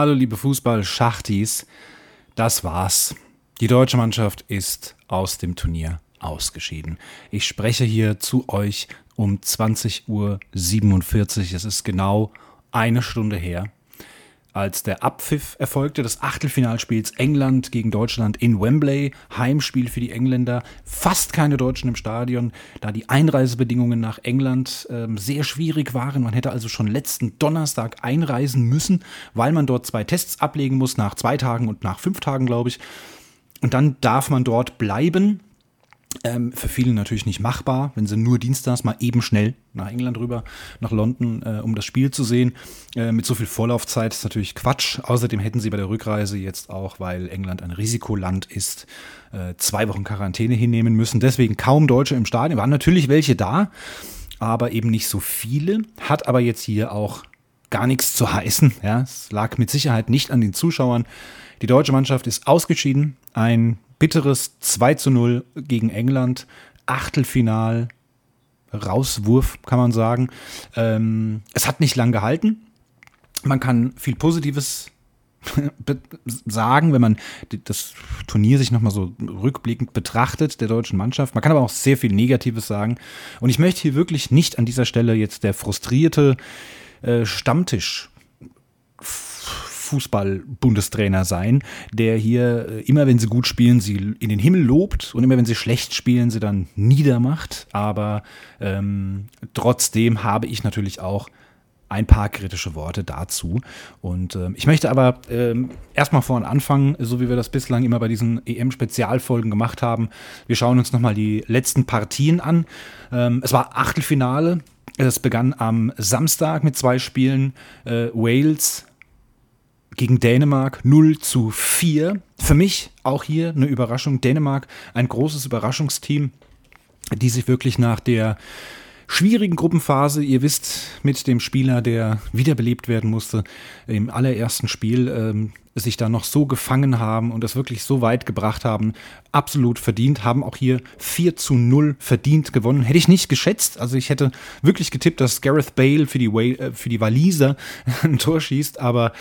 Hallo liebe Fußball-Schachtis, das war's. Die deutsche Mannschaft ist aus dem Turnier ausgeschieden. Ich spreche hier zu euch um 20.47 Uhr. Es ist genau eine Stunde her als der Abpfiff erfolgte des Achtelfinalspiels England gegen Deutschland in Wembley. Heimspiel für die Engländer. Fast keine Deutschen im Stadion, da die Einreisebedingungen nach England ähm, sehr schwierig waren. Man hätte also schon letzten Donnerstag einreisen müssen, weil man dort zwei Tests ablegen muss, nach zwei Tagen und nach fünf Tagen, glaube ich. Und dann darf man dort bleiben. Ähm, für viele natürlich nicht machbar, wenn sie nur dienstags mal eben schnell nach England rüber, nach London, äh, um das Spiel zu sehen. Äh, mit so viel Vorlaufzeit ist natürlich Quatsch. Außerdem hätten sie bei der Rückreise jetzt auch, weil England ein Risikoland ist, äh, zwei Wochen Quarantäne hinnehmen müssen. Deswegen kaum Deutsche im Stadion. Waren natürlich welche da, aber eben nicht so viele. Hat aber jetzt hier auch gar nichts zu heißen. Ja, es lag mit Sicherheit nicht an den Zuschauern. Die deutsche Mannschaft ist ausgeschieden. Ein bitteres 2 zu 0 gegen England. Achtelfinal, Rauswurf, kann man sagen. Ähm, es hat nicht lang gehalten. Man kann viel Positives sagen, wenn man das Turnier sich nochmal so rückblickend betrachtet, der deutschen Mannschaft. Man kann aber auch sehr viel Negatives sagen. Und ich möchte hier wirklich nicht an dieser Stelle jetzt der frustrierte äh, Stammtisch Fußball-Bundestrainer sein, der hier äh, immer, wenn sie gut spielen, sie in den Himmel lobt und immer, wenn sie schlecht spielen, sie dann niedermacht. Aber ähm, trotzdem habe ich natürlich auch ein paar kritische Worte dazu. Und ähm, ich möchte aber ähm, erstmal vorne anfangen, so wie wir das bislang immer bei diesen EM-Spezialfolgen gemacht haben. Wir schauen uns nochmal die letzten Partien an. Ähm, es war Achtelfinale. Es begann am Samstag mit zwei Spielen. Äh, Wales gegen Dänemark 0 zu 4. Für mich auch hier eine Überraschung. Dänemark, ein großes Überraschungsteam, die sich wirklich nach der schwierigen Gruppenphase, ihr wisst, mit dem Spieler, der wiederbelebt werden musste, im allerersten Spiel ähm, sich da noch so gefangen haben und das wirklich so weit gebracht haben, absolut verdient, haben auch hier 4 zu 0 verdient gewonnen. Hätte ich nicht geschätzt, also ich hätte wirklich getippt, dass Gareth Bale für die, äh, für die Waliser ein Tor schießt, aber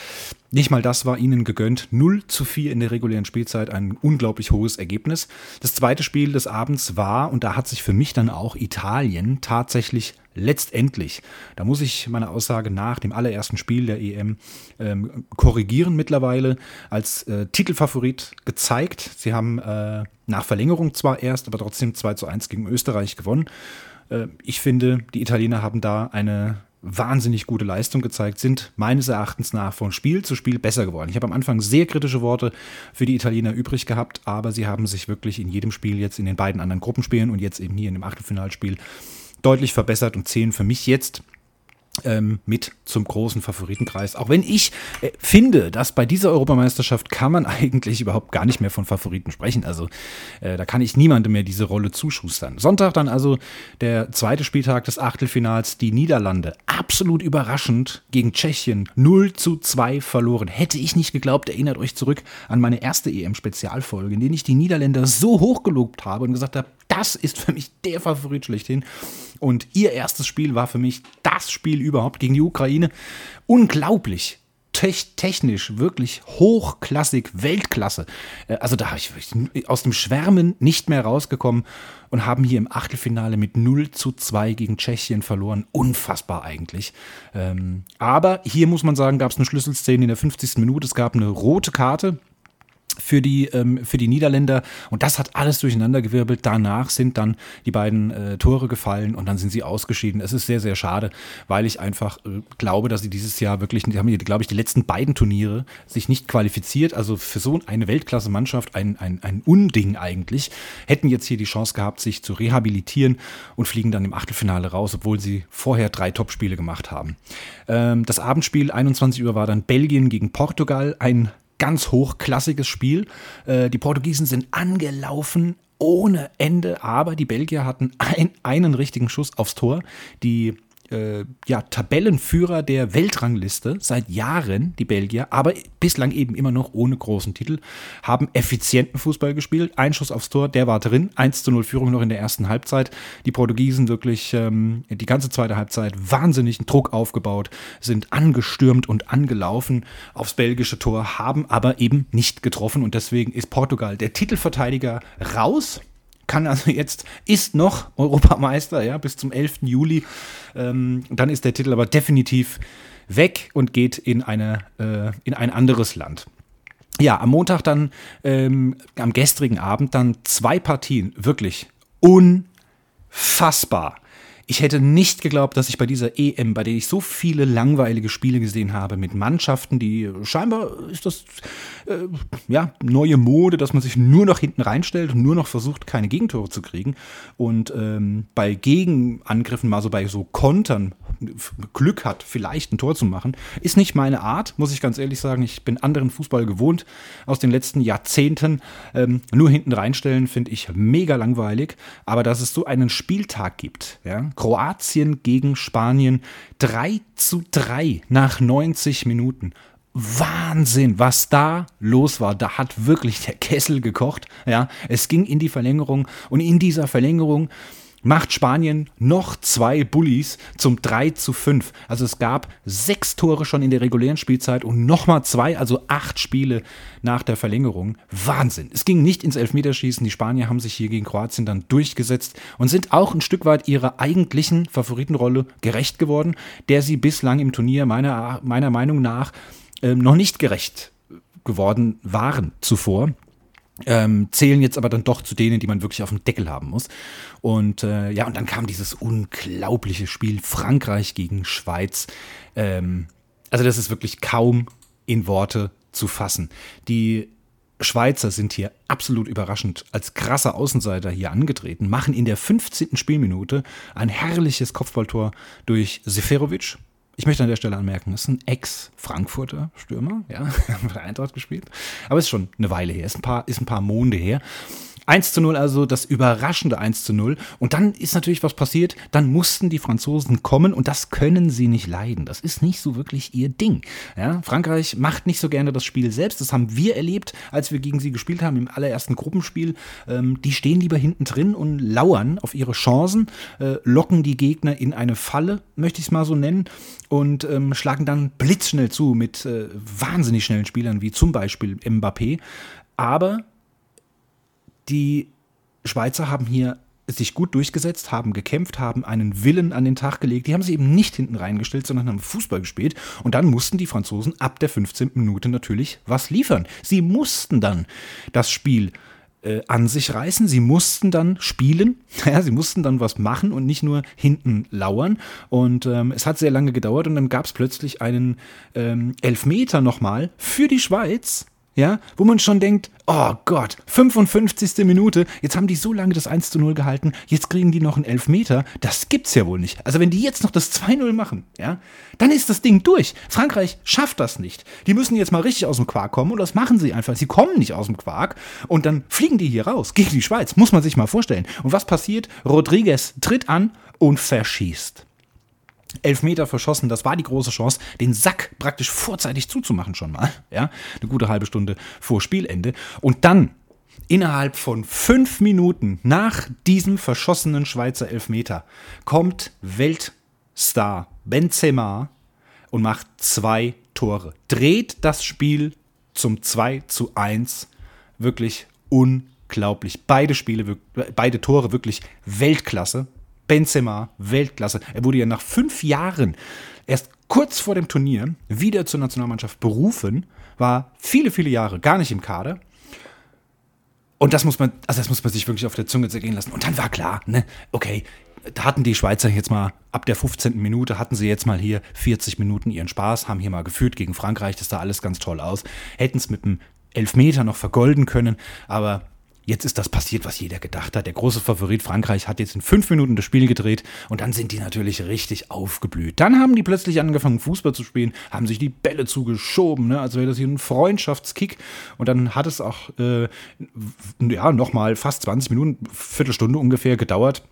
nicht mal das war ihnen gegönnt. 0 zu 4 in der regulären Spielzeit, ein unglaublich hohes Ergebnis. Das zweite Spiel des Abends war, und da hat sich für mich dann auch Italien tatsächlich letztendlich, da muss ich meine Aussage nach dem allerersten Spiel der EM ähm, korrigieren mittlerweile, als äh, Titelfavorit gezeigt. Sie haben äh, nach Verlängerung zwar erst, aber trotzdem 2 zu 1 gegen Österreich gewonnen. Äh, ich finde, die Italiener haben da eine wahnsinnig gute Leistung gezeigt, sind meines Erachtens nach von Spiel zu Spiel besser geworden. Ich habe am Anfang sehr kritische Worte für die Italiener übrig gehabt, aber sie haben sich wirklich in jedem Spiel jetzt in den beiden anderen Gruppenspielen und jetzt eben hier in dem Achtelfinalspiel deutlich verbessert und zählen für mich jetzt ähm, mit zum großen Favoritenkreis. Auch wenn ich äh, finde, dass bei dieser Europameisterschaft kann man eigentlich überhaupt gar nicht mehr von Favoriten sprechen. Also äh, da kann ich niemandem mehr diese Rolle zuschustern. Sonntag dann also der zweite Spieltag des Achtelfinals. Die Niederlande absolut überraschend gegen Tschechien 0 zu 2 verloren. Hätte ich nicht geglaubt, erinnert euch zurück an meine erste EM-Spezialfolge, in der ich die Niederländer so hoch gelobt habe und gesagt habe, das ist für mich der Favorit schlechthin. Und ihr erstes Spiel war für mich das Spiel überhaupt gegen die Ukraine. Unglaublich. technisch wirklich hochklassig, Weltklasse. Äh, also da habe ich aus dem Schwärmen nicht mehr rausgekommen und haben hier im Achtelfinale mit 0 zu 2 gegen Tschechien verloren. Unfassbar eigentlich. Ähm, aber hier muss man sagen, gab es eine Schlüsselszene in der 50. Minute. Es gab eine rote Karte für die, ähm, für die Niederländer. Und das hat alles durcheinandergewirbelt. Danach sind dann die beiden äh, Tore gefallen und dann sind sie ausgeschieden. Es ist sehr, sehr schade, weil ich einfach äh, glaube, dass sie dieses Jahr wirklich, die haben hier, glaube ich, die letzten beiden Turniere sich nicht qualifiziert. Also für so eine Weltklasse-Mannschaft ein, ein, ein Unding eigentlich. Hätten jetzt hier die Chance gehabt, sich zu rehabilitieren und fliegen dann im Achtelfinale raus, obwohl sie vorher drei Topspiele gemacht haben. Ähm, das Abendspiel 21 Uhr war dann Belgien gegen Portugal. Ein ganz hochklassiges Spiel. Äh, die Portugiesen sind angelaufen ohne Ende, aber die Belgier hatten ein, einen richtigen Schuss aufs Tor. Die äh, ja, Tabellenführer der Weltrangliste seit Jahren, die Belgier, aber bislang eben immer noch ohne großen Titel, haben effizienten Fußball gespielt. Ein Schuss aufs Tor, der war drin. 1 zu 0 Führung noch in der ersten Halbzeit. Die Portugiesen wirklich ähm, die ganze zweite Halbzeit wahnsinnigen Druck aufgebaut, sind angestürmt und angelaufen aufs belgische Tor, haben aber eben nicht getroffen und deswegen ist Portugal der Titelverteidiger raus kann also jetzt, ist noch Europameister, ja, bis zum 11. Juli. Ähm, dann ist der Titel aber definitiv weg und geht in, eine, äh, in ein anderes Land. Ja, am Montag dann, ähm, am gestrigen Abend dann zwei Partien, wirklich unfassbar. Ich hätte nicht geglaubt, dass ich bei dieser EM, bei der ich so viele langweilige Spiele gesehen habe, mit Mannschaften, die scheinbar ist das äh, ja neue Mode, dass man sich nur noch hinten reinstellt und nur noch versucht, keine Gegentore zu kriegen. Und ähm, bei Gegenangriffen, mal so bei so Kontern, Glück hat, vielleicht ein Tor zu machen, ist nicht meine Art, muss ich ganz ehrlich sagen. Ich bin anderen Fußball gewohnt aus den letzten Jahrzehnten. Ähm, nur hinten reinstellen finde ich mega langweilig. Aber dass es so einen Spieltag gibt, ja, Kroatien gegen Spanien 3 zu 3 nach 90 Minuten. Wahnsinn, was da los war. Da hat wirklich der Kessel gekocht. Ja, es ging in die Verlängerung und in dieser Verlängerung macht Spanien noch zwei Bullies zum 3 zu 5. Also es gab sechs Tore schon in der regulären Spielzeit und nochmal zwei, also acht Spiele nach der Verlängerung. Wahnsinn. Es ging nicht ins Elfmeterschießen. Die Spanier haben sich hier gegen Kroatien dann durchgesetzt und sind auch ein Stück weit ihrer eigentlichen Favoritenrolle gerecht geworden, der sie bislang im Turnier meiner, meiner Meinung nach äh, noch nicht gerecht geworden waren zuvor ähm, zählen jetzt aber dann doch zu denen, die man wirklich auf dem Deckel haben muss. Und äh, ja, und dann kam dieses unglaubliche Spiel Frankreich gegen Schweiz. Ähm, also das ist wirklich kaum in Worte zu fassen. Die Schweizer sind hier absolut überraschend als krasser Außenseiter hier angetreten, machen in der 15. Spielminute ein herrliches Kopfballtor durch Seferovic, ich möchte an der Stelle anmerken, das ist ein Ex-Frankfurter Stürmer, ja, bei Eintracht gespielt. Aber ist schon eine Weile her, ist ein paar, ist ein paar Monde her. 1 zu 0, also das überraschende 1 zu 0. Und dann ist natürlich was passiert, dann mussten die Franzosen kommen und das können sie nicht leiden. Das ist nicht so wirklich ihr Ding. Ja, Frankreich macht nicht so gerne das Spiel selbst. Das haben wir erlebt, als wir gegen sie gespielt haben im allerersten Gruppenspiel. Ähm, die stehen lieber hinten drin und lauern auf ihre Chancen, äh, locken die Gegner in eine Falle, möchte ich es mal so nennen, und ähm, schlagen dann blitzschnell zu mit äh, wahnsinnig schnellen Spielern wie zum Beispiel Mbappé. Aber die Schweizer haben hier sich gut durchgesetzt, haben gekämpft, haben einen Willen an den Tag gelegt. Die haben sich eben nicht hinten reingestellt, sondern haben Fußball gespielt. Und dann mussten die Franzosen ab der 15. Minute natürlich was liefern. Sie mussten dann das Spiel äh, an sich reißen. Sie mussten dann spielen, ja, sie mussten dann was machen und nicht nur hinten lauern. Und ähm, es hat sehr lange gedauert und dann gab es plötzlich einen ähm, Elfmeter nochmal für die Schweiz ja, wo man schon denkt, oh Gott, 55. Minute, jetzt haben die so lange das 1 zu 0 gehalten, jetzt kriegen die noch einen Elfmeter, das gibt's ja wohl nicht. Also wenn die jetzt noch das 2-0 machen, ja, dann ist das Ding durch. Frankreich schafft das nicht. Die müssen jetzt mal richtig aus dem Quark kommen und das machen sie einfach. Sie kommen nicht aus dem Quark und dann fliegen die hier raus gegen die Schweiz, muss man sich mal vorstellen. Und was passiert? Rodriguez tritt an und verschießt. Elfmeter verschossen, das war die große Chance, den Sack praktisch vorzeitig zuzumachen schon mal. Ja, eine gute halbe Stunde vor Spielende. Und dann innerhalb von fünf Minuten nach diesem verschossenen Schweizer Elfmeter kommt Weltstar Benzema und macht zwei Tore. Dreht das Spiel zum 2 zu 1. Wirklich unglaublich. Beide Spiele, beide Tore wirklich Weltklasse. Benzema, Weltklasse. Er wurde ja nach fünf Jahren erst kurz vor dem Turnier wieder zur Nationalmannschaft berufen, war viele, viele Jahre gar nicht im Kader. Und das muss man, also das muss man sich wirklich auf der Zunge zergehen lassen. Und dann war klar, ne, okay, da hatten die Schweizer jetzt mal ab der 15. Minute hatten sie jetzt mal hier 40 Minuten ihren Spaß, haben hier mal geführt gegen Frankreich, das sah alles ganz toll aus. Hätten es mit einem Elfmeter noch vergolden können, aber jetzt ist das passiert, was jeder gedacht hat. Der große Favorit Frankreich hat jetzt in fünf Minuten das Spiel gedreht und dann sind die natürlich richtig aufgeblüht. Dann haben die plötzlich angefangen, Fußball zu spielen, haben sich die Bälle zugeschoben, ne? als wäre das hier ein Freundschaftskick. Und dann hat es auch äh, ja, nochmal fast 20 Minuten, Viertelstunde ungefähr gedauert.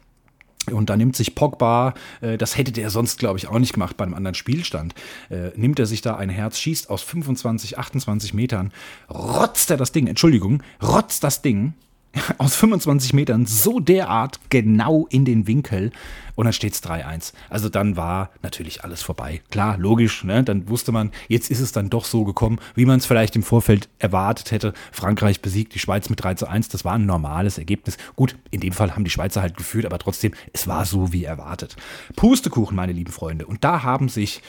Und da nimmt sich Pogba, äh, das hätte der sonst, glaube ich, auch nicht gemacht bei einem anderen Spielstand, äh, nimmt er sich da ein Herz, schießt aus 25, 28 Metern, rotzt er das Ding, Entschuldigung, rotzt das Ding aus 25 Metern so derart genau in den Winkel und dann steht es 3-1. Also dann war natürlich alles vorbei. Klar, logisch, ne? dann wusste man, jetzt ist es dann doch so gekommen, wie man es vielleicht im Vorfeld erwartet hätte. Frankreich besiegt die Schweiz mit 3 zu 1, das war ein normales Ergebnis. Gut, in dem Fall haben die Schweizer halt geführt, aber trotzdem, es war so wie erwartet. Pustekuchen, meine lieben Freunde. Und da haben sich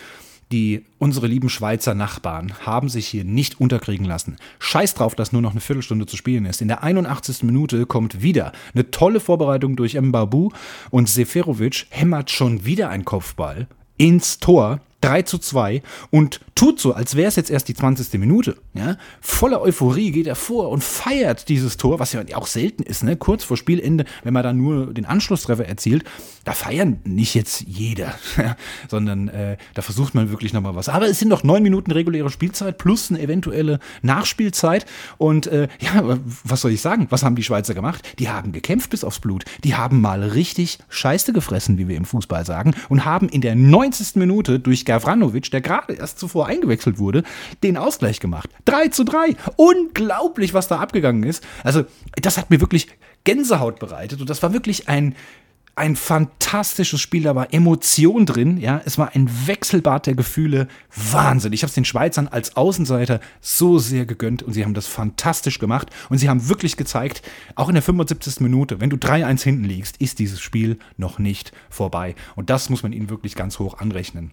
die unsere lieben Schweizer Nachbarn haben sich hier nicht unterkriegen lassen. Scheiß drauf, dass nur noch eine Viertelstunde zu spielen ist. In der 81. Minute kommt wieder eine tolle Vorbereitung durch Mbabu und Seferovic hämmert schon wieder ein Kopfball ins Tor 3 zu 2 und tut so, als wäre es jetzt erst die 20. Minute. Ja? Voller Euphorie geht er vor und feiert dieses Tor, was ja auch selten ist, ne? kurz vor Spielende, wenn man dann nur den Anschlusstreffer erzielt. Da feiern nicht jetzt jeder, sondern äh, da versucht man wirklich nochmal was. Aber es sind noch neun Minuten reguläre Spielzeit plus eine eventuelle Nachspielzeit. Und äh, ja, was soll ich sagen? Was haben die Schweizer gemacht? Die haben gekämpft bis aufs Blut. Die haben mal richtig Scheiße gefressen, wie wir im Fußball sagen, und haben in der 90. Minute durch Gavranovic, der gerade erst zuvor eingewechselt wurde, den Ausgleich gemacht. 3 zu 3. Unglaublich, was da abgegangen ist. Also, das hat mir wirklich Gänsehaut bereitet und das war wirklich ein ein fantastisches Spiel, da war Emotion drin, ja, es war ein Wechselbad der Gefühle, Wahnsinn. Ich habe es den Schweizern als Außenseiter so sehr gegönnt und sie haben das fantastisch gemacht und sie haben wirklich gezeigt, auch in der 75. Minute, wenn du 3-1 hinten liegst, ist dieses Spiel noch nicht vorbei und das muss man ihnen wirklich ganz hoch anrechnen.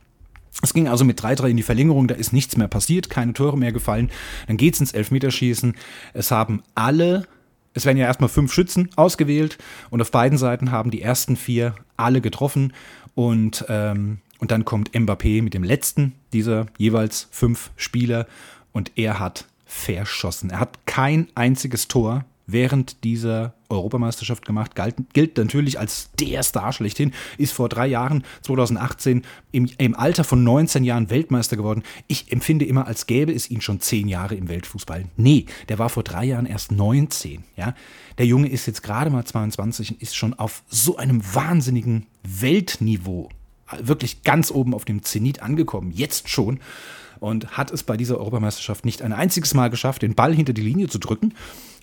Es ging also mit 3-3 in die Verlängerung, da ist nichts mehr passiert, keine Tore mehr gefallen. Dann geht es ins Elfmeterschießen. Es haben alle, es werden ja erstmal fünf Schützen ausgewählt und auf beiden Seiten haben die ersten vier alle getroffen und, ähm, und dann kommt Mbappé mit dem letzten dieser jeweils fünf Spieler und er hat verschossen. Er hat kein einziges Tor während dieser Europameisterschaft gemacht, galt, gilt natürlich als der Star schlechthin, ist vor drei Jahren, 2018, im, im, Alter von 19 Jahren Weltmeister geworden. Ich empfinde immer, als gäbe es ihn schon zehn Jahre im Weltfußball. Nee, der war vor drei Jahren erst 19. Ja? Der Junge ist jetzt gerade mal 22 und ist schon auf so einem wahnsinnigen Weltniveau, wirklich ganz oben auf dem Zenit angekommen, jetzt schon und hat es bei dieser Europameisterschaft nicht ein einziges Mal geschafft, den Ball hinter die Linie zu drücken.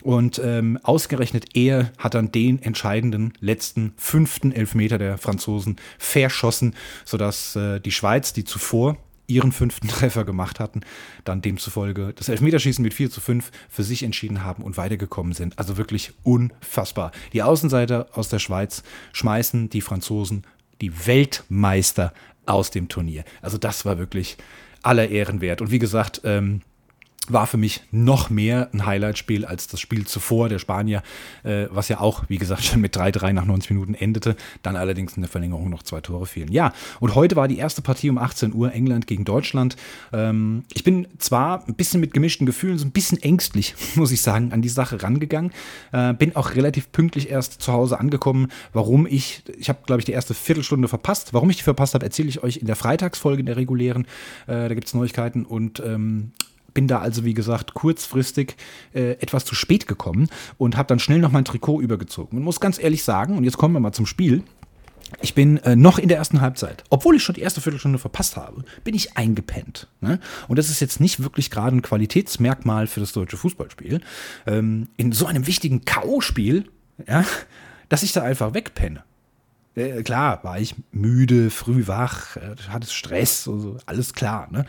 Und ähm, ausgerechnet er hat dann den entscheidenden letzten fünften Elfmeter der Franzosen verschossen, sodass äh, die Schweiz, die zuvor ihren fünften Treffer gemacht hatten, dann demzufolge das Elfmeterschießen mit 4 zu 5 für sich entschieden haben und weitergekommen sind. Also wirklich unfassbar. Die Außenseiter aus der Schweiz schmeißen die Franzosen, die Weltmeister aus dem Turnier. Also das war wirklich aller Ehren wert. Und wie gesagt, ähm, war für mich noch mehr ein Highlight-Spiel als das Spiel zuvor der Spanier, äh, was ja auch, wie gesagt, schon mit 3-3 nach 90 Minuten endete, dann allerdings in der Verlängerung noch zwei Tore fielen. Ja, und heute war die erste Partie um 18 Uhr, England gegen Deutschland. Ähm, ich bin zwar ein bisschen mit gemischten Gefühlen, so ein bisschen ängstlich, muss ich sagen, an die Sache rangegangen, äh, bin auch relativ pünktlich erst zu Hause angekommen. Warum ich, ich habe, glaube ich, die erste Viertelstunde verpasst. Warum ich die verpasst habe, erzähle ich euch in der Freitagsfolge in der regulären. Äh, da gibt es Neuigkeiten und ähm, bin da also, wie gesagt, kurzfristig äh, etwas zu spät gekommen und habe dann schnell noch mein Trikot übergezogen. Und muss ganz ehrlich sagen, und jetzt kommen wir mal zum Spiel. Ich bin äh, noch in der ersten Halbzeit, obwohl ich schon die erste Viertelstunde verpasst habe, bin ich eingepennt. Ne? Und das ist jetzt nicht wirklich gerade ein Qualitätsmerkmal für das deutsche Fußballspiel. Ähm, in so einem wichtigen K.O.-Spiel, ja, dass ich da einfach wegpenne. Äh, klar, war ich müde, früh wach, äh, hatte Stress, also alles klar. Ne?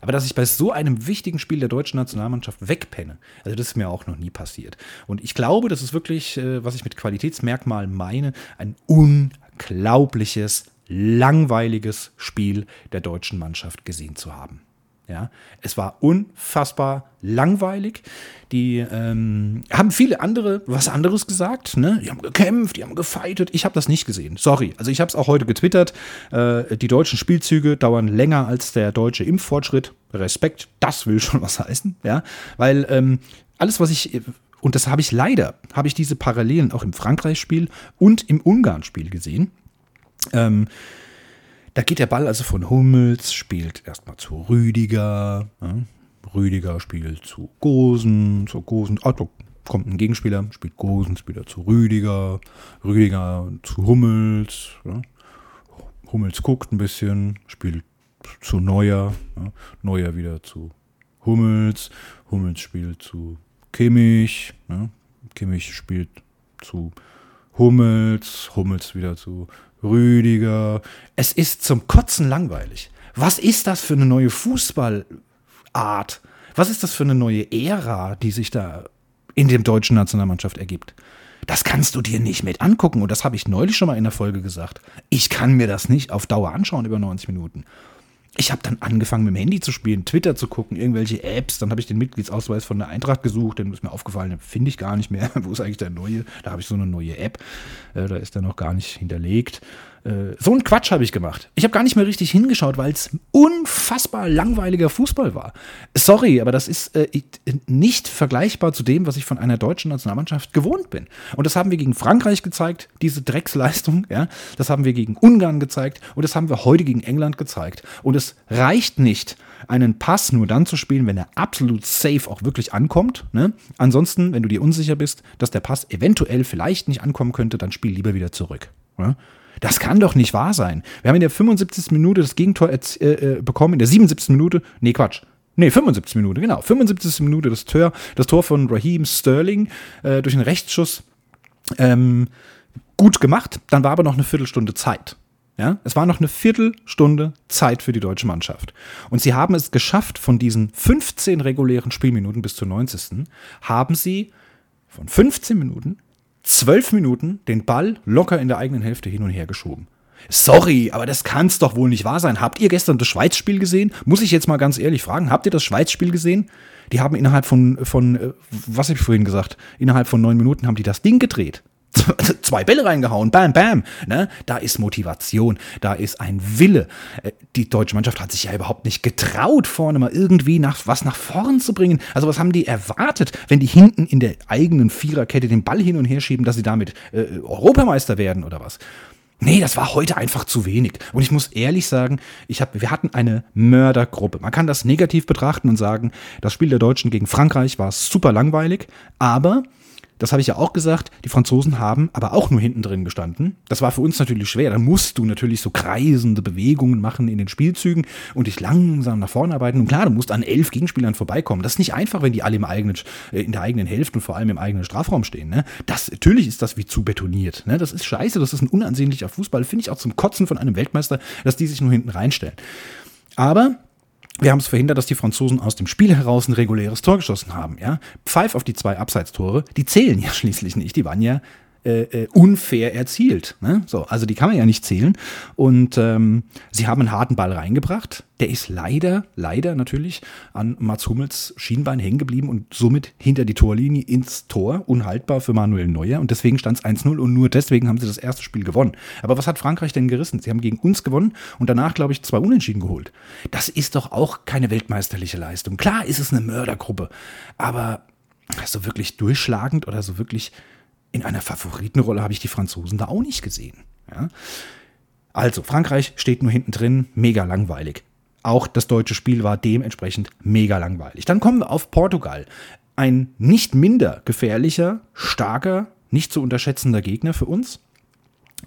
Aber dass ich bei so einem wichtigen Spiel der deutschen Nationalmannschaft wegpenne, also das ist mir auch noch nie passiert. Und ich glaube, das ist wirklich, äh, was ich mit Qualitätsmerkmal meine, ein unglaubliches, langweiliges Spiel der deutschen Mannschaft gesehen zu haben. Ja, es war unfassbar langweilig. Die ähm, haben viele andere was anderes gesagt. Ne? Die haben gekämpft, die haben gefightet. Ich habe das nicht gesehen. Sorry. Also ich habe es auch heute getwittert. Äh, die deutschen Spielzüge dauern länger als der deutsche Impffortschritt. Respekt, das will schon was heißen. Ja, weil ähm, alles, was ich und das habe ich leider, habe ich diese Parallelen auch im Frankreich-Spiel und im Ungarn-Spiel gesehen. Ähm, da geht der Ball also von Hummels, spielt erstmal zu Rüdiger. Ja. Rüdiger spielt zu Gosen, zu Gosen, ah, kommt ein Gegenspieler, spielt Gosens wieder zu Rüdiger, Rüdiger zu Hummels. Ja. Hummels guckt ein bisschen, spielt zu Neuer, ja. Neuer wieder zu Hummels, Hummels spielt zu Kimmich. Kimmich spielt zu Hummels, Hummels wieder zu Rüdiger. Es ist zum Kotzen langweilig. Was ist das für eine neue Fußballart? Was ist das für eine neue Ära, die sich da in der deutschen Nationalmannschaft ergibt? Das kannst du dir nicht mit angucken. Und das habe ich neulich schon mal in der Folge gesagt. Ich kann mir das nicht auf Dauer anschauen über 90 Minuten. Ich habe dann angefangen mit dem Handy zu spielen, Twitter zu gucken, irgendwelche Apps. Dann habe ich den Mitgliedsausweis von der Eintracht gesucht. Dann ist mir aufgefallen, finde ich gar nicht mehr. Wo ist eigentlich der neue? Da habe ich so eine neue App. Äh, da ist der noch gar nicht hinterlegt. Äh, so ein Quatsch habe ich gemacht. Ich habe gar nicht mehr richtig hingeschaut, weil es unfassbar langweiliger Fußball war. Sorry, aber das ist äh, nicht vergleichbar zu dem, was ich von einer deutschen Nationalmannschaft gewohnt bin. Und das haben wir gegen Frankreich gezeigt, diese Drecksleistung. Ja? Das haben wir gegen Ungarn gezeigt und das haben wir heute gegen England gezeigt. Und es reicht nicht, einen Pass nur dann zu spielen, wenn er absolut safe auch wirklich ankommt. Ne? Ansonsten, wenn du dir unsicher bist, dass der Pass eventuell vielleicht nicht ankommen könnte, dann spiel lieber wieder zurück. Ja? Das kann doch nicht wahr sein. Wir haben in der 75. Minute das Gegentor äh, äh, bekommen, in der 77. Minute, nee, Quatsch. Nee, 75 Minute, genau. 75. Minute das Tor, das Tor von Raheem Sterling äh, durch einen Rechtsschuss. Ähm, gut gemacht. Dann war aber noch eine Viertelstunde Zeit. Ja, es war noch eine Viertelstunde Zeit für die deutsche Mannschaft. Und sie haben es geschafft, von diesen 15 regulären Spielminuten bis zur 90. haben sie von 15 Minuten zwölf Minuten den Ball locker in der eigenen Hälfte hin und her geschoben. Sorry, aber das kann's doch wohl nicht wahr sein. Habt ihr gestern das Schweiz-Spiel gesehen? Muss ich jetzt mal ganz ehrlich fragen. Habt ihr das Schweiz-Spiel gesehen? Die haben innerhalb von, von äh, was habe ich vorhin gesagt? Innerhalb von neun Minuten haben die das Ding gedreht. zwei Bälle reingehauen, bam, bam. Ne? Da ist Motivation, da ist ein Wille. Äh, die deutsche Mannschaft hat sich ja überhaupt nicht getraut, vorne mal irgendwie nach, was nach vorn zu bringen. Also was haben die erwartet, wenn die hinten in der eigenen Viererkette den Ball hin und her schieben, dass sie damit äh, Europameister werden oder was? Nee, das war heute einfach zu wenig. Und ich muss ehrlich sagen, ich hab, wir hatten eine Mördergruppe. Man kann das negativ betrachten und sagen, das Spiel der Deutschen gegen Frankreich war super langweilig, aber das habe ich ja auch gesagt, die Franzosen haben aber auch nur hinten drin gestanden. Das war für uns natürlich schwer. Da musst du natürlich so kreisende Bewegungen machen in den Spielzügen und dich langsam nach vorne arbeiten. Und klar, du musst an elf Gegenspielern vorbeikommen. Das ist nicht einfach, wenn die alle im eigenen, äh, in der eigenen Hälfte und vor allem im eigenen Strafraum stehen. Ne? Das, natürlich ist das wie zu betoniert. Ne? Das ist scheiße, das ist ein unansehnlicher Fußball. Finde ich auch zum Kotzen von einem Weltmeister, dass die sich nur hinten reinstellen. Aber wir haben es verhindert, dass die Franzosen aus dem Spiel heraus ein reguläres Tor geschossen haben. Ja? Pfeif auf die zwei Abseitstore, die zählen ja schließlich nicht. Die waren ja äh, äh, unfair erzielt. Ne? So, also die kann man ja nicht zählen. Und ähm, sie haben einen harten Ball reingebracht. Der ist leider, leider natürlich an Mats Hummels Schienbein hängen geblieben und somit hinter die Torlinie ins Tor. Unhaltbar für Manuel Neuer. Und deswegen stand es 1-0 und nur deswegen haben sie das erste Spiel gewonnen. Aber was hat Frankreich denn gerissen? Sie haben gegen uns gewonnen und danach, glaube ich, zwei Unentschieden geholt. Das ist doch auch keine weltmeisterliche Leistung. Klar ist es eine Mördergruppe, aber so wirklich durchschlagend oder so wirklich in einer Favoritenrolle habe ich die Franzosen da auch nicht gesehen. Ja? Also, Frankreich steht nur hinten drin, mega langweilig. Auch das deutsche Spiel war dementsprechend mega langweilig. Dann kommen wir auf Portugal. Ein nicht minder gefährlicher, starker, nicht zu unterschätzender Gegner für uns.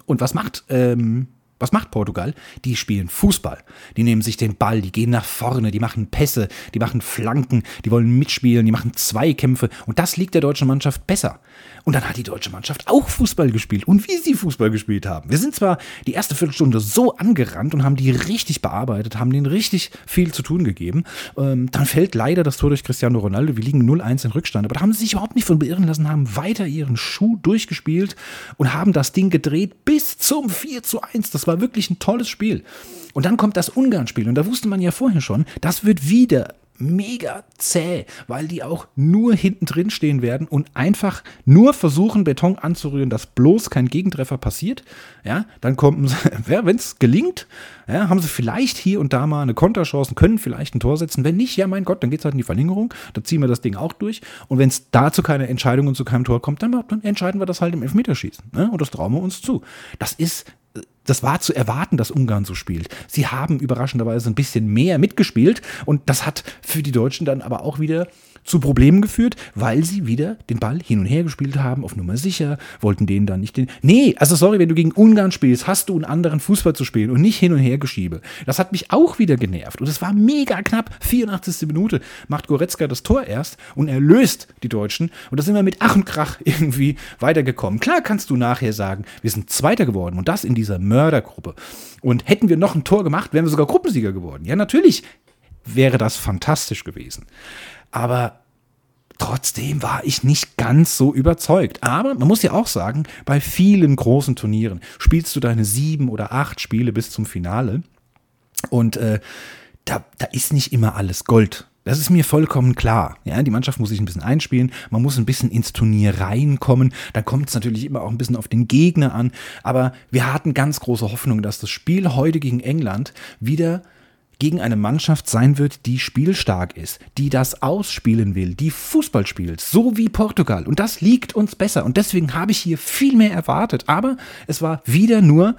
Und was macht ähm, was macht Portugal? Die spielen Fußball. Die nehmen sich den Ball, die gehen nach vorne, die machen Pässe, die machen Flanken, die wollen mitspielen, die machen Zweikämpfe. Und das liegt der deutschen Mannschaft besser. Und dann hat die deutsche Mannschaft auch Fußball gespielt. Und wie sie Fußball gespielt haben. Wir sind zwar die erste Viertelstunde so angerannt und haben die richtig bearbeitet, haben denen richtig viel zu tun gegeben. Ähm, dann fällt leider das Tor durch Cristiano Ronaldo. Wir liegen 0-1 in Rückstand. Aber da haben sie sich überhaupt nicht von beirren lassen, haben weiter ihren Schuh durchgespielt und haben das Ding gedreht bis zum 4 zu 1. Das war wirklich ein tolles Spiel. Und dann kommt das Ungarn-Spiel. Und da wusste man ja vorher schon, das wird wieder mega zäh, weil die auch nur hinten drin stehen werden und einfach nur versuchen, Beton anzurühren, dass bloß kein Gegentreffer passiert. Ja, dann kommt, ja, wenn es gelingt, ja, haben sie vielleicht hier und da mal eine Konterchance, können vielleicht ein Tor setzen. Wenn nicht, ja, mein Gott, dann geht es halt in die Verlängerung. Da ziehen wir das Ding auch durch. Und wenn es da zu keiner Entscheidung und zu keinem Tor kommt, dann, dann entscheiden wir das halt im Elfmeterschießen. Ne? Und das trauen wir uns zu. Das ist das war zu erwarten, dass Ungarn so spielt. Sie haben überraschenderweise ein bisschen mehr mitgespielt und das hat für die Deutschen dann aber auch wieder zu Problemen geführt, weil sie wieder den Ball hin und her gespielt haben, auf Nummer sicher, wollten denen dann nicht den. Nee, also sorry, wenn du gegen Ungarn spielst, hast du einen anderen Fußball zu spielen und nicht hin und her geschiebe. Das hat mich auch wieder genervt und es war mega knapp. 84. Minute macht Goretzka das Tor erst und er löst die Deutschen und da sind wir mit Ach und Krach irgendwie weitergekommen. Klar kannst du nachher sagen, wir sind Zweiter geworden und das in dieser Mördergruppe. Und hätten wir noch ein Tor gemacht, wären wir sogar Gruppensieger geworden. Ja, natürlich wäre das fantastisch gewesen. Aber trotzdem war ich nicht ganz so überzeugt. Aber man muss ja auch sagen, bei vielen großen Turnieren spielst du deine sieben oder acht Spiele bis zum Finale. Und äh, da, da ist nicht immer alles Gold. Das ist mir vollkommen klar. Ja, die Mannschaft muss sich ein bisschen einspielen, man muss ein bisschen ins Turnier reinkommen. Dann kommt es natürlich immer auch ein bisschen auf den Gegner an. Aber wir hatten ganz große Hoffnung, dass das Spiel heute gegen England wieder gegen eine Mannschaft sein wird, die spielstark ist, die das ausspielen will, die Fußball spielt, so wie Portugal. Und das liegt uns besser. Und deswegen habe ich hier viel mehr erwartet. Aber es war wieder nur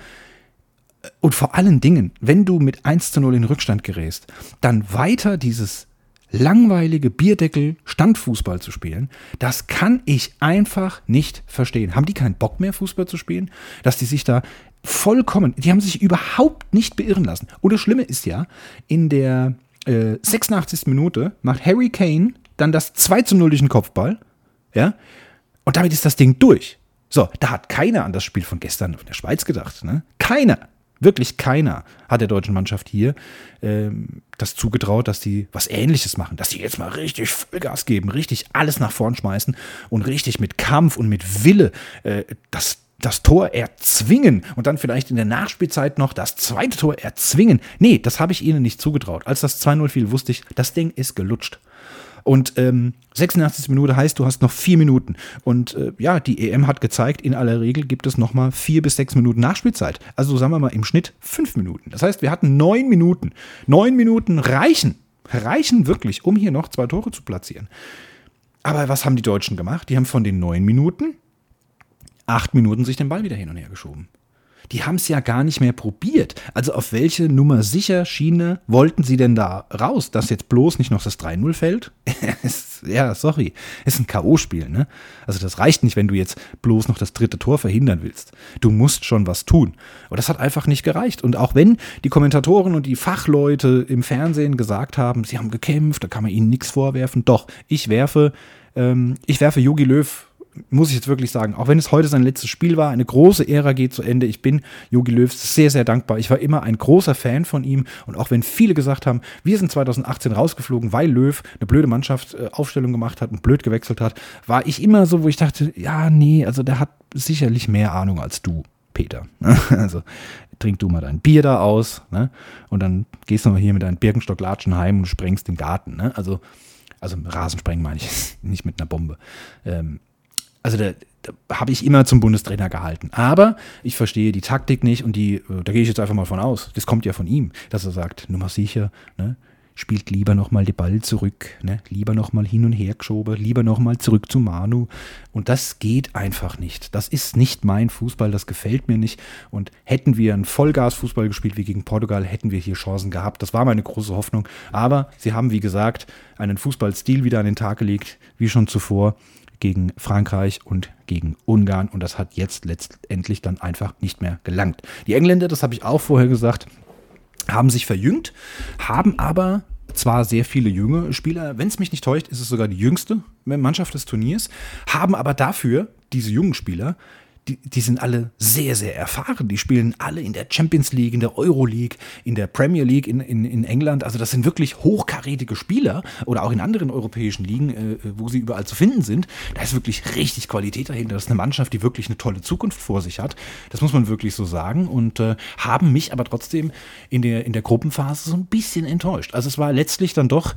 äh, und vor allen Dingen, wenn du mit 1 zu 0 in Rückstand gerätst, dann weiter dieses langweilige Bierdeckel Standfußball zu spielen, das kann ich einfach nicht verstehen. Haben die keinen Bock mehr Fußball zu spielen? Dass die sich da vollkommen, die haben sich überhaupt nicht beirren lassen. Und das Schlimme ist ja, in der äh, 86. Minute macht Harry Kane dann das 2 zu 0 durch den Kopfball, ja, und damit ist das Ding durch. So, da hat keiner an das Spiel von gestern in der Schweiz gedacht, ne? Keiner. Wirklich keiner hat der deutschen Mannschaft hier ähm, das zugetraut, dass die was Ähnliches machen, dass die jetzt mal richtig Vollgas geben, richtig alles nach vorn schmeißen und richtig mit Kampf und mit Wille äh, das das Tor erzwingen und dann vielleicht in der Nachspielzeit noch das zweite Tor erzwingen. Nee, das habe ich ihnen nicht zugetraut. Als das 2-0 fiel, wusste ich, das Ding ist gelutscht. Und ähm, 86. Minute heißt, du hast noch vier Minuten. Und äh, ja, die EM hat gezeigt, in aller Regel gibt es noch mal vier bis sechs Minuten Nachspielzeit. Also sagen wir mal im Schnitt fünf Minuten. Das heißt, wir hatten neun Minuten. Neun Minuten reichen, reichen wirklich, um hier noch zwei Tore zu platzieren. Aber was haben die Deutschen gemacht? Die haben von den neun Minuten acht Minuten sich den Ball wieder hin und her geschoben. Die haben es ja gar nicht mehr probiert. Also auf welche Nummer sicher Schiene wollten sie denn da raus, dass jetzt bloß nicht noch das 3-0 fällt? ja, sorry, ist ein K.O.-Spiel, ne? Also das reicht nicht, wenn du jetzt bloß noch das dritte Tor verhindern willst. Du musst schon was tun. Und das hat einfach nicht gereicht. Und auch wenn die Kommentatoren und die Fachleute im Fernsehen gesagt haben, sie haben gekämpft, da kann man ihnen nichts vorwerfen. Doch, ich werfe, ähm, ich werfe Yogi Löw muss ich jetzt wirklich sagen, auch wenn es heute sein letztes Spiel war, eine große Ära geht zu Ende. Ich bin Jogi Löw sehr, sehr dankbar. Ich war immer ein großer Fan von ihm und auch wenn viele gesagt haben, wir sind 2018 rausgeflogen, weil Löw eine blöde Mannschaft äh, gemacht hat und blöd gewechselt hat, war ich immer so, wo ich dachte, ja, nee, also der hat sicherlich mehr Ahnung als du. Peter. Also trink du mal dein Bier da aus, ne? Und dann gehst du mal hier mit deinem Birkenstock-Latschen heim und sprengst den Garten, ne? Also, also Rasensprengen meine ich, nicht mit einer Bombe. Ähm, also da, da habe ich immer zum Bundestrainer gehalten. Aber ich verstehe die Taktik nicht und die, äh, da gehe ich jetzt einfach mal von aus. Das kommt ja von ihm, dass er sagt, Nummer sicher, ne? spielt lieber nochmal den Ball zurück, ne? lieber nochmal hin und her geschoben, lieber nochmal zurück zu Manu. Und das geht einfach nicht. Das ist nicht mein Fußball, das gefällt mir nicht. Und hätten wir einen Vollgas-Fußball gespielt wie gegen Portugal, hätten wir hier Chancen gehabt. Das war meine große Hoffnung. Aber sie haben, wie gesagt, einen Fußballstil wieder an den Tag gelegt, wie schon zuvor gegen Frankreich und gegen Ungarn und das hat jetzt letztendlich dann einfach nicht mehr gelangt. Die Engländer, das habe ich auch vorher gesagt, haben sich verjüngt, haben aber zwar sehr viele junge Spieler, wenn es mich nicht täuscht, ist es sogar die jüngste Mannschaft des Turniers, haben aber dafür diese jungen Spieler die, die sind alle sehr, sehr erfahren. Die spielen alle in der Champions League, in der Euro League, in der Premier League in, in, in England. Also das sind wirklich hochkarätige Spieler oder auch in anderen europäischen Ligen, äh, wo sie überall zu finden sind. Da ist wirklich richtig Qualität dahinter. Das ist eine Mannschaft, die wirklich eine tolle Zukunft vor sich hat. Das muss man wirklich so sagen. Und äh, haben mich aber trotzdem in der, in der Gruppenphase so ein bisschen enttäuscht. Also es war letztlich dann doch.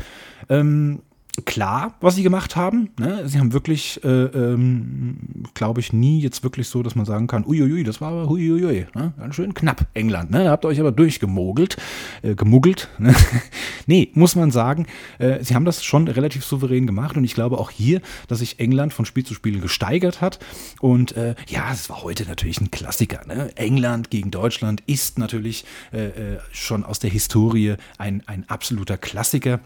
Ähm, klar, was sie gemacht haben. Ne? Sie haben wirklich, äh, ähm, glaube ich, nie jetzt wirklich so, dass man sagen kann, uiuiui, das war aber huiuiui. Ne? Ganz schön knapp, England. Ne? Da habt ihr euch aber durchgemogelt, äh, gemuggelt. Ne? nee, muss man sagen, äh, sie haben das schon relativ souverän gemacht und ich glaube auch hier, dass sich England von Spiel zu Spiel gesteigert hat. Und äh, ja, es war heute natürlich ein Klassiker. Ne? England gegen Deutschland ist natürlich äh, äh, schon aus der Historie ein, ein absoluter Klassiker.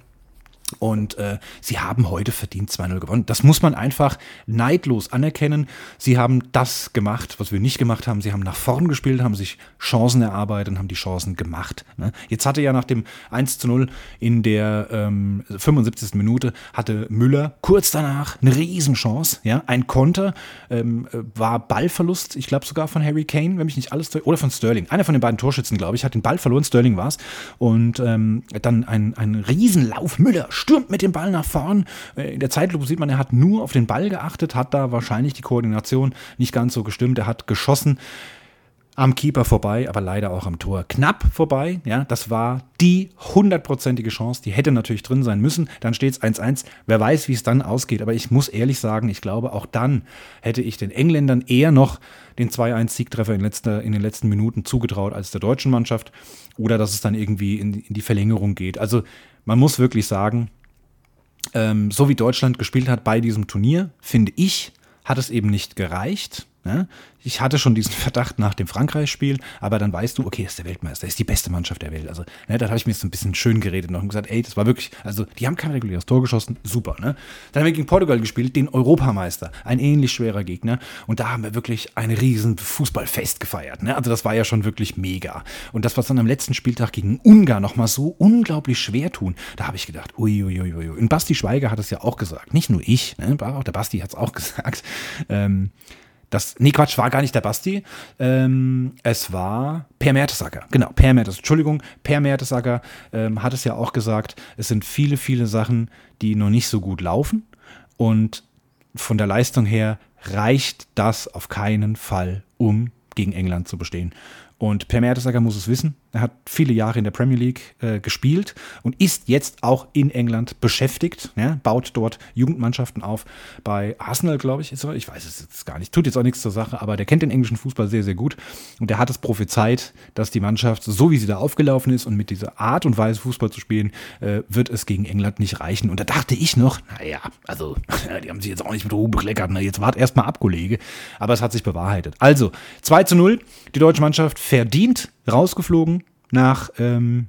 Und äh, sie haben heute verdient 2-0 gewonnen. Das muss man einfach neidlos anerkennen. Sie haben das gemacht, was wir nicht gemacht haben. Sie haben nach vorn gespielt, haben sich Chancen erarbeitet und haben die Chancen gemacht. Ne? Jetzt hatte ja nach dem 1-0 in der ähm, 75. Minute hatte Müller kurz danach eine Riesenchance. Ja? Ein Konter ähm, war Ballverlust, ich glaube sogar von Harry Kane, wenn mich nicht alles oder von Sterling. Einer von den beiden Torschützen, glaube ich, hat den Ball verloren. Sterling war es. Und ähm, dann ein, ein Riesenlauf. Müller stürmt mit dem Ball nach vorn. Äh, in der Zeitlupe sieht man, er hat nur auf den Ball geachtet, hat da wahrscheinlich die Koordination nicht ganz so gestimmt. Er hat geschossen am Keeper vorbei, aber leider auch am Tor knapp vorbei. Ja, das war die hundertprozentige Chance, die hätte natürlich drin sein müssen. Dann steht es 1-1. Wer weiß, wie es dann ausgeht. Aber ich muss ehrlich sagen, ich glaube, auch dann hätte ich den Engländern eher noch den 2-1-Siegtreffer in, in den letzten Minuten zugetraut als der deutschen Mannschaft. Oder dass es dann irgendwie in, in die Verlängerung geht. Also man muss wirklich sagen, ähm, so wie Deutschland gespielt hat bei diesem Turnier, finde ich, hat es eben nicht gereicht. Ne? Ich hatte schon diesen Verdacht nach dem Frankreich-Spiel, aber dann weißt du, okay, ist der Weltmeister, ist die beste Mannschaft der Welt. Also, ne, da habe ich mir jetzt ein bisschen schön geredet noch und gesagt, ey, das war wirklich, also die haben kein reguläres Tor geschossen, super. Ne? Dann haben wir gegen Portugal gespielt, den Europameister, ein ähnlich schwerer Gegner. Und da haben wir wirklich ein riesen Fußballfest gefeiert. Ne? Also das war ja schon wirklich mega. Und das, was dann am letzten Spieltag gegen Ungarn nochmal so unglaublich schwer tun, da habe ich gedacht, uiuiuiui. Ui, ui. Und Basti Schweiger hat es ja auch gesagt, nicht nur ich, ne? auch der Basti hat es auch gesagt. Ähm, das, nee, Quatsch, war gar nicht der Basti. Ähm, es war Per Mertesacker. Genau, Per Mertesacker. Entschuldigung, Per Mertesacker ähm, hat es ja auch gesagt, es sind viele, viele Sachen, die noch nicht so gut laufen. Und von der Leistung her reicht das auf keinen Fall, um gegen England zu bestehen. Und Per Mertesacker muss es wissen. Er hat viele Jahre in der Premier League äh, gespielt und ist jetzt auch in England beschäftigt. Ja, baut dort Jugendmannschaften auf. Bei Arsenal, glaube ich, ist er. Ich weiß es jetzt gar nicht. Tut jetzt auch nichts zur Sache, aber der kennt den englischen Fußball sehr, sehr gut. Und der hat es prophezeit, dass die Mannschaft, so wie sie da aufgelaufen ist und mit dieser Art und Weise Fußball zu spielen, äh, wird es gegen England nicht reichen. Und da dachte ich noch, naja, also, die haben sich jetzt auch nicht mit Ruhe bekleckert. Ne? Jetzt wart erstmal ab, Kollege. Aber es hat sich bewahrheitet. Also, 2 zu 0. Die deutsche Mannschaft verdient rausgeflogen nach ähm,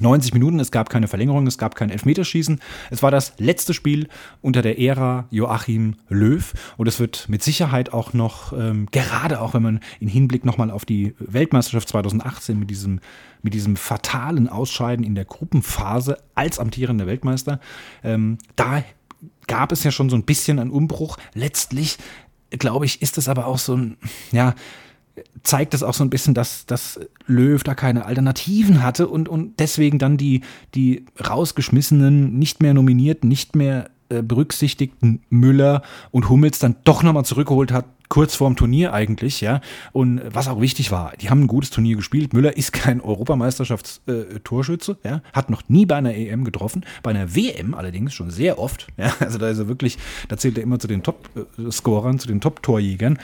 90 Minuten. Es gab keine Verlängerung, es gab kein Elfmeterschießen. Es war das letzte Spiel unter der Ära Joachim Löw und es wird mit Sicherheit auch noch, ähm, gerade auch wenn man in Hinblick nochmal auf die Weltmeisterschaft 2018 mit diesem, mit diesem fatalen Ausscheiden in der Gruppenphase als amtierender Weltmeister, ähm, da gab es ja schon so ein bisschen einen Umbruch. Letztlich, glaube ich, ist es aber auch so ein, ja, zeigt es auch so ein bisschen, dass, dass Löw da keine Alternativen hatte und, und deswegen dann die, die rausgeschmissenen, nicht mehr nominierten, nicht mehr äh, berücksichtigten Müller und Hummels dann doch nochmal zurückgeholt hat, kurz vorm Turnier eigentlich, ja. Und was auch wichtig war, die haben ein gutes Turnier gespielt. Müller ist kein Europameisterschaftstorschütze, äh, ja, hat noch nie bei einer EM getroffen, bei einer WM allerdings schon sehr oft, ja. Also da ist er wirklich, da zählt er immer zu den Top-Scorern, zu den Top-Torjägern.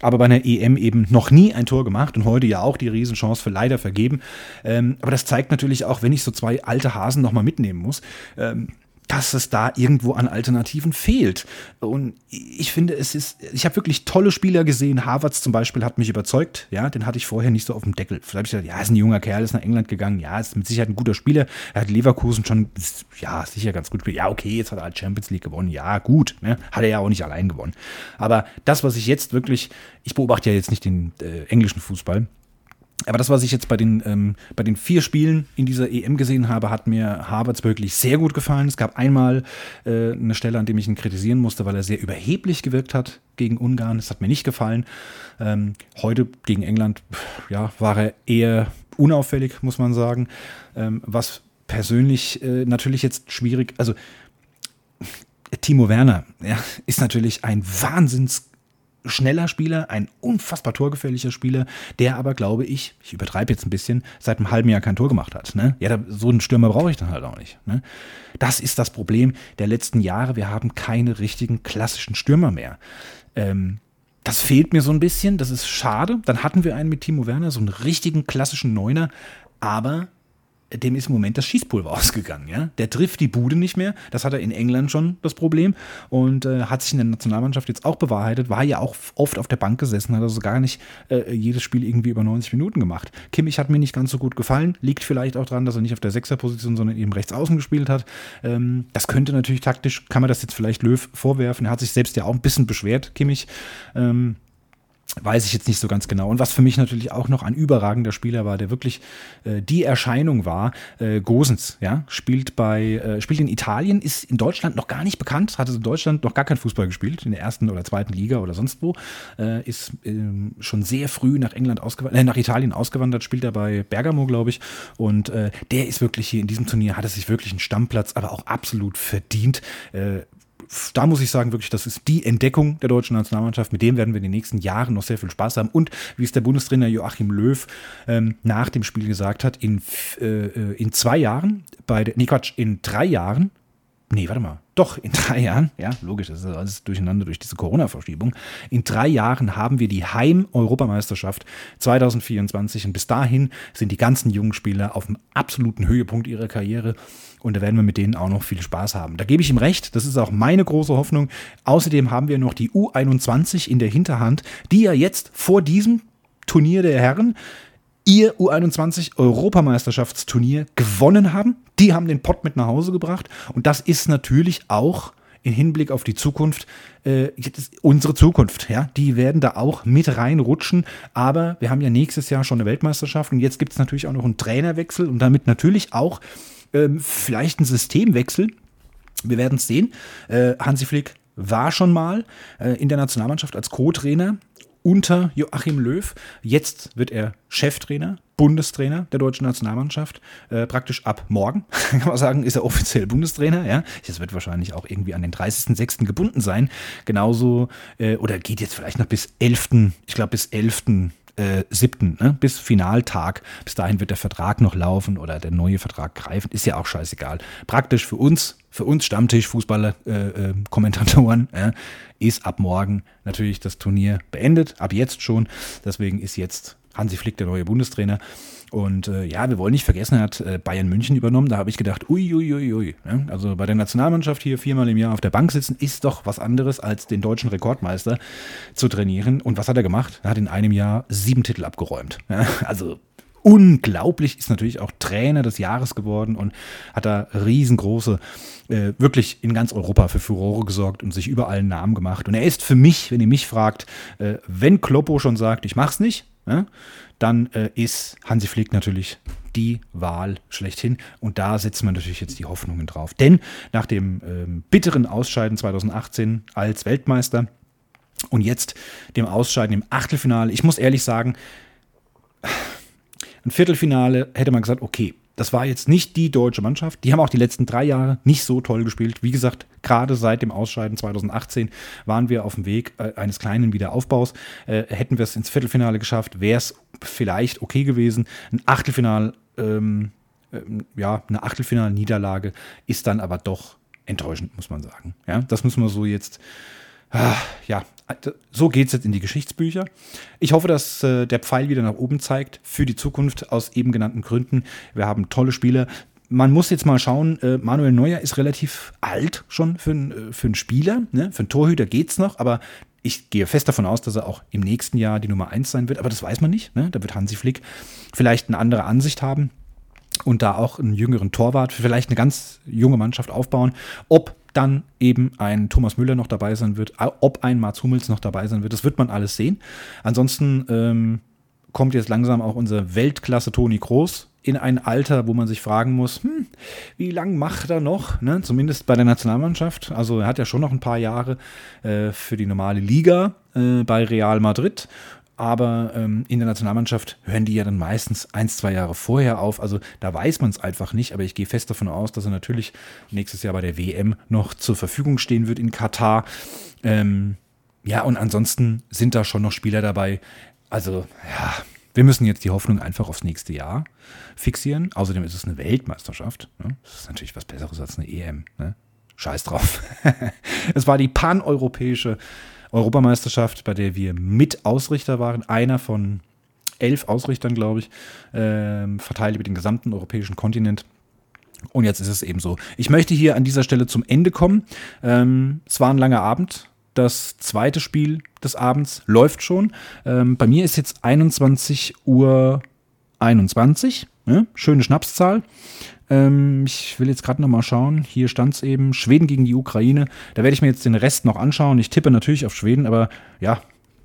Aber bei einer EM eben noch nie ein Tor gemacht und heute ja auch die Riesenchance für leider vergeben. Ähm, aber das zeigt natürlich auch, wenn ich so zwei alte Hasen nochmal mitnehmen muss, ähm, dass es da irgendwo an Alternativen fehlt. Und ich finde, es ist, ich habe wirklich tolle Spieler gesehen. Harvards zum Beispiel hat mich überzeugt. Ja, den hatte ich vorher nicht so auf dem Deckel. Vielleicht habe ich gesagt, ja, ist ein junger Kerl, ist nach England gegangen. Ja, ist mit Sicherheit ein guter Spieler. Er hat Leverkusen schon, ja, sicher ganz gut gespielt. Ja, okay, jetzt hat er halt Champions League gewonnen. Ja, gut. Ne? Hat er ja auch nicht allein gewonnen. Aber das, was ich jetzt wirklich, ich beobachte ja jetzt nicht den äh, englischen Fußball, Aber das, was ich jetzt bei den, ähm, bei den vier Spielen in dieser EM gesehen habe, hat mir Havertz wirklich sehr gut gefallen. Es gab einmal äh, eine Stelle, an der ich ihn kritisieren musste, weil er sehr überheblich gewirkt hat gegen Ungarn. Das hat mir nicht gefallen. Ähm, heute gegen England, ja, war er eher unauffällig, muss man sagen. Ähm, was persönlich äh, natürlich jetzt schwierig, also Timo Werner ja, ist natürlich ein Wahnsinns schneller Spieler, ein unfassbar torgefährlicher Spieler, der aber, glaube ich, ich übertreibe jetzt ein bisschen, seit einem halben Jahr kein Tor gemacht hat. Ne? Ja, so einen Stürmer brauche ich dann halt auch nicht. Ne? Das ist das Problem der letzten Jahre. Wir haben keine richtigen klassischen Stürmer mehr. Ähm, das fehlt mir so ein bisschen, das ist schade. Dann hatten wir einen mit Timo Werner, so einen richtigen klassischen Neuner, aber dem ist im Moment das Schießpulver ausgegangen. Ja? Der trifft die Bude nicht mehr. Das hat er in England schon das Problem und äh, hat sich in der Nationalmannschaft jetzt auch bewahrheitet. War ja auch oft auf der Bank gesessen, hat also gar nicht äh, jedes Spiel irgendwie über 90 Minuten gemacht. Kimmich hat mir nicht ganz so gut gefallen. Liegt vielleicht auch daran, dass er nicht auf der Sechserposition, sondern eben rechts außen gespielt hat. Ähm, das könnte natürlich taktisch, kann man das jetzt vielleicht Löw vorwerfen. Er hat sich selbst ja auch ein bisschen beschwert, Kimmich. Ähm, weiß ich jetzt nicht so ganz genau. Und was für mich natürlich auch noch ein überragender Spieler war, der wirklich äh, die Erscheinung war, äh, Gosens, ja, spielt bei, äh, spielt in Italien, ist in Deutschland noch gar nicht bekannt, hatte in Deutschland noch gar kein Fußball gespielt, in der ersten oder zweiten Liga oder sonst wo, äh, ist ähm, schon sehr früh nach England ausgewandert, äh, nach Italien ausgewandert, spielt er bei Bergamo, glaube ich, und äh, der ist wirklich hier in diesem Turnier, hat er sich wirklich einen Stammplatz, aber auch absolut verdient. Äh, da muss ich sagen, wirklich, das ist die Entdeckung der deutschen Nationalmannschaft. Mit dem werden wir in den nächsten Jahren noch sehr viel Spaß haben. Und wie es der Bundestrainer Joachim Löw ähm, nach dem Spiel gesagt hat, in, äh, in zwei Jahren, bei der, nee Quatsch, in drei Jahren, nee, warte mal, doch, in drei Jahren, ja, logisch, das ist alles durcheinander durch diese Corona-Verschiebung. In drei Jahren haben wir die Heim-Europameisterschaft 2024 und bis dahin sind die ganzen jungen Spieler auf dem absoluten Höhepunkt ihrer Karriere und da werden wir mit denen auch noch viel Spaß haben. Da gebe ich ihm recht, das ist auch meine große Hoffnung. Außerdem haben wir noch die U21 in der Hinterhand, die ja jetzt vor diesem Turnier der Herren ihr U21 Europameisterschaftsturnier gewonnen haben. Die haben den Pott mit nach Hause gebracht und das ist natürlich auch in Hinblick auf die Zukunft, äh, unsere Zukunft, ja, die werden da auch mit reinrutschen. Aber wir haben ja nächstes Jahr schon eine Weltmeisterschaft und jetzt gibt es natürlich auch noch einen Trainerwechsel und damit natürlich auch ähm, vielleicht einen Systemwechsel. Wir werden es sehen. Äh, Hansi Flick war schon mal äh, in der Nationalmannschaft als Co-Trainer unter Joachim Löw. Jetzt wird er Cheftrainer, Bundestrainer der deutschen Nationalmannschaft. Äh, praktisch ab morgen, kann man sagen, ist er offiziell Bundestrainer. Ja, das wird wahrscheinlich auch irgendwie an den 30.06. gebunden sein. Genauso, äh, oder geht jetzt vielleicht noch bis 11., ich glaube bis 11 äh, 7. Ne? bis Finaltag. Bis dahin wird der Vertrag noch laufen oder der neue Vertrag greifen. Ist ja auch scheißegal. Praktisch für uns, für uns Stammtisch, Fußballer, äh, äh, Kommentatoren, äh, ist ab morgen natürlich das Turnier beendet. Ab jetzt schon. Deswegen ist jetzt Hansi Flick der neue Bundestrainer. Und äh, ja, wir wollen nicht vergessen, er hat äh, Bayern München übernommen. Da habe ich gedacht, uiuiuiui. Ui, ui, ne? Also bei der Nationalmannschaft hier viermal im Jahr auf der Bank sitzen, ist doch was anderes, als den deutschen Rekordmeister zu trainieren. Und was hat er gemacht? Er hat in einem Jahr sieben Titel abgeräumt. Ja? Also unglaublich, ist natürlich auch Trainer des Jahres geworden und hat da riesengroße, äh, wirklich in ganz Europa für Furore gesorgt und sich überall einen Namen gemacht. Und er ist für mich, wenn ihr mich fragt, äh, wenn Kloppo schon sagt, ich mach's nicht, ja, dann äh, ist Hansi Flick natürlich die Wahl schlechthin. Und da setzt man natürlich jetzt die Hoffnungen drauf. Denn nach dem ähm, bitteren Ausscheiden 2018 als Weltmeister und jetzt dem Ausscheiden im Achtelfinale, ich muss ehrlich sagen, ein Viertelfinale hätte man gesagt, okay, das war jetzt nicht die deutsche Mannschaft. Die haben auch die letzten drei Jahre nicht so toll gespielt. Wie gesagt, gerade seit dem Ausscheiden 2018 waren wir auf dem Weg äh, eines kleinen Wiederaufbaus. Äh, hätten wir es ins Viertelfinale geschafft, wäre es vielleicht okay gewesen. Ein Achtelfinal, ähm, äh, ja, eine Achtelfinal-Niederlage ist dann aber doch enttäuschend, muss man sagen. Ja, das müssen wir so jetzt ja, so geht es jetzt in die Geschichtsbücher. Ich hoffe, dass äh, der Pfeil wieder nach oben zeigt für die Zukunft aus eben genannten Gründen. Wir haben tolle Spieler. Man muss jetzt mal schauen, äh, Manuel Neuer ist relativ alt schon für, äh, für einen Spieler. Ne? Für einen Torhüter geht es noch, aber ich gehe fest davon aus, dass er auch im nächsten Jahr die Nummer 1 sein wird, aber das weiß man nicht. Ne? Da wird Hansi Flick vielleicht eine andere Ansicht haben und da auch einen jüngeren Torwart, vielleicht eine ganz junge Mannschaft aufbauen. Ob dann eben ein Thomas Müller noch dabei sein wird, ob ein Mats Hummels noch dabei sein wird, das wird man alles sehen. Ansonsten ähm, kommt jetzt langsam auch unser Weltklasse Toni Kroos in ein Alter, wo man sich fragen muss, hm, wie lange macht er noch? Ne? Zumindest bei der Nationalmannschaft. Also er hat ja schon noch ein paar Jahre äh, für die normale Liga äh, bei Real Madrid. Aber ähm, in der Nationalmannschaft hören die ja dann meistens ein, zwei Jahre vorher auf. Also da weiß man es einfach nicht. Aber ich gehe fest davon aus, dass er natürlich nächstes Jahr bei der WM noch zur Verfügung stehen wird in Katar. Ähm, ja, und ansonsten sind da schon noch Spieler dabei. Also, ja, wir müssen jetzt die Hoffnung einfach aufs nächste Jahr fixieren. Außerdem ist es eine Weltmeisterschaft. Ne? Das ist natürlich was Besseres als eine EM. Ne? Scheiß drauf. es war die paneuropäische Europameisterschaft, bei der wir mit Ausrichter waren. Einer von elf Ausrichtern, glaube ich, äh, verteilt über den gesamten europäischen Kontinent. Und jetzt ist es eben so. Ich möchte hier an dieser Stelle zum Ende kommen. Ähm, es war ein langer Abend. Das zweite Spiel des Abends läuft schon. Ähm, bei mir ist jetzt 21 Uhr 21. Ne? Schöne Schnapszahl. Ähm, ich will jetzt gerade noch mal schauen. Hier stand es eben: Schweden gegen die Ukraine. Da werde ich mir jetzt den Rest noch anschauen. Ich tippe natürlich auf Schweden, aber ja,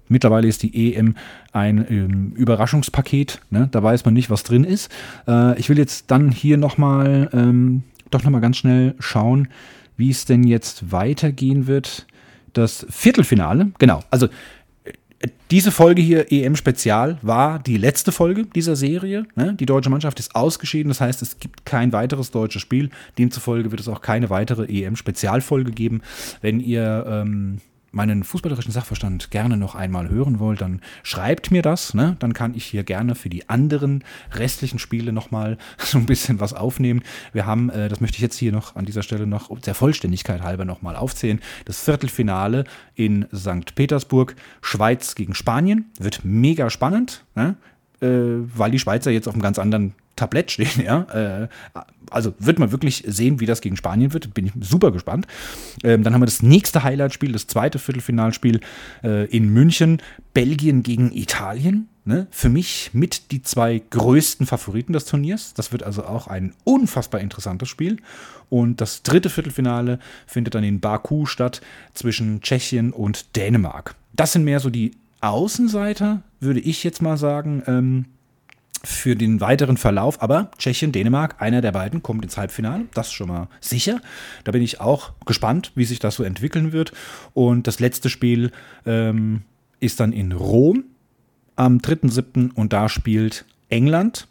Mittlerweile ist die EM ein ähm, Überraschungspaket. Ne? Da weiß man nicht, was drin ist. Äh, ich will jetzt dann hier nochmal, ähm, doch nochmal ganz schnell schauen, wie es denn jetzt weitergehen wird das Viertelfinale. Genau, also diese Folge hier, EM-Spezial, war die letzte Folge dieser Serie. Ne? Die deutsche Mannschaft ist ausgeschieden, das heißt, es gibt kein weiteres deutsches Spiel. Demzufolge wird es auch keine weitere EM-Spezialfolge geben. Wenn ihr ähm, meinen fußballerischen Sachverstand gerne noch einmal hören wollt, dann schreibt mir das. Ne? Dann kann ich hier gerne für die anderen restlichen Spiele nochmal so ein bisschen was aufnehmen. Wir haben, äh, das möchte ich jetzt hier noch an dieser Stelle noch der Vollständigkeit halber nochmal aufzählen, das Viertelfinale in St. Petersburg, Schweiz gegen Spanien. Wird mega spannend, ne? äh, weil die Schweizer jetzt auf einem ganz anderen Tablett stehen, ja. Äh, also wird man wirklich sehen, wie das gegen Spanien wird. Bin ich super gespannt. Ähm, dann haben wir das nächste Highlight-Spiel, das zweite Viertelfinalspiel äh, in München. Belgien gegen Italien. Ne? Für mich mit die zwei größten Favoriten des Turniers. Das wird also auch ein unfassbar interessantes Spiel. Und das dritte Viertelfinale findet dann in Baku statt zwischen Tschechien und Dänemark. Das sind mehr so die Außenseiter, würde ich jetzt mal sagen. Ähm, für den weiteren Verlauf. Aber Tschechien, Dänemark, einer der beiden kommt ins Halbfinale. Das schon mal sicher. Da bin ich auch gespannt, wie sich das so entwickeln wird. Und das letzte Spiel ähm, ist dann in Rom am 3.7. und da spielt England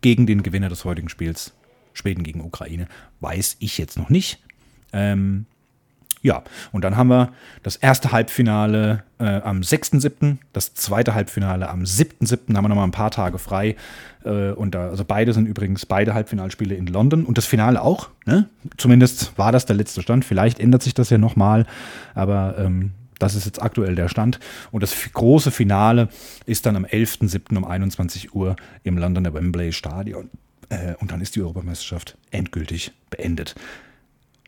gegen den Gewinner des heutigen Spiels. Schweden gegen Ukraine. Weiß ich jetzt noch nicht. Ähm, ja, und dann haben wir das erste Halbfinale äh, am 6.7., das zweite Halbfinale am 7.7., haben wir nochmal ein paar Tage frei. Äh, und da, also beide sind übrigens beide Halbfinalspiele in London und das Finale auch. Ne? Zumindest war das der letzte Stand. Vielleicht ändert sich das ja nochmal, aber ähm, das ist jetzt aktuell der Stand. Und das große Finale ist dann am 11.7. um 21 Uhr im Londoner Wembley Stadion. Äh, und dann ist die Europameisterschaft endgültig beendet.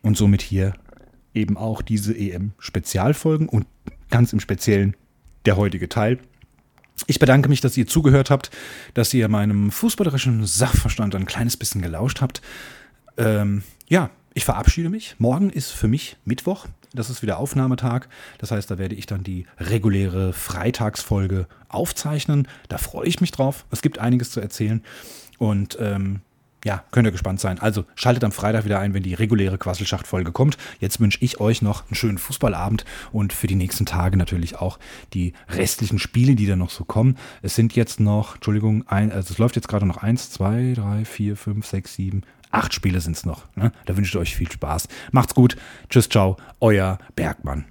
Und somit hier eben auch diese EM-Spezialfolgen und ganz im Speziellen der heutige Teil. Ich bedanke mich, dass ihr zugehört habt, dass ihr meinem fußballerischen Sachverstand ein kleines bisschen gelauscht habt. Ähm, ja, ich verabschiede mich. Morgen ist für mich Mittwoch. Das ist wieder Aufnahmetag. Das heißt, da werde ich dann die reguläre Freitagsfolge aufzeichnen. Da freue ich mich drauf. Es gibt einiges zu erzählen. Und ähm, ja, könnt ihr gespannt sein. Also schaltet am Freitag wieder ein, wenn die reguläre Quasselschacht-Folge kommt. Jetzt wünsche ich euch noch einen schönen Fußballabend und für die nächsten Tage natürlich auch die restlichen Spiele, die da noch so kommen. Es sind jetzt noch, Entschuldigung, ein, also es läuft jetzt gerade noch eins, zwei, drei, vier, fünf, sechs, sieben, acht Spiele sind es noch. Ne? Da wünsche ich euch viel Spaß. Macht's gut. Tschüss, ciao, euer Bergmann.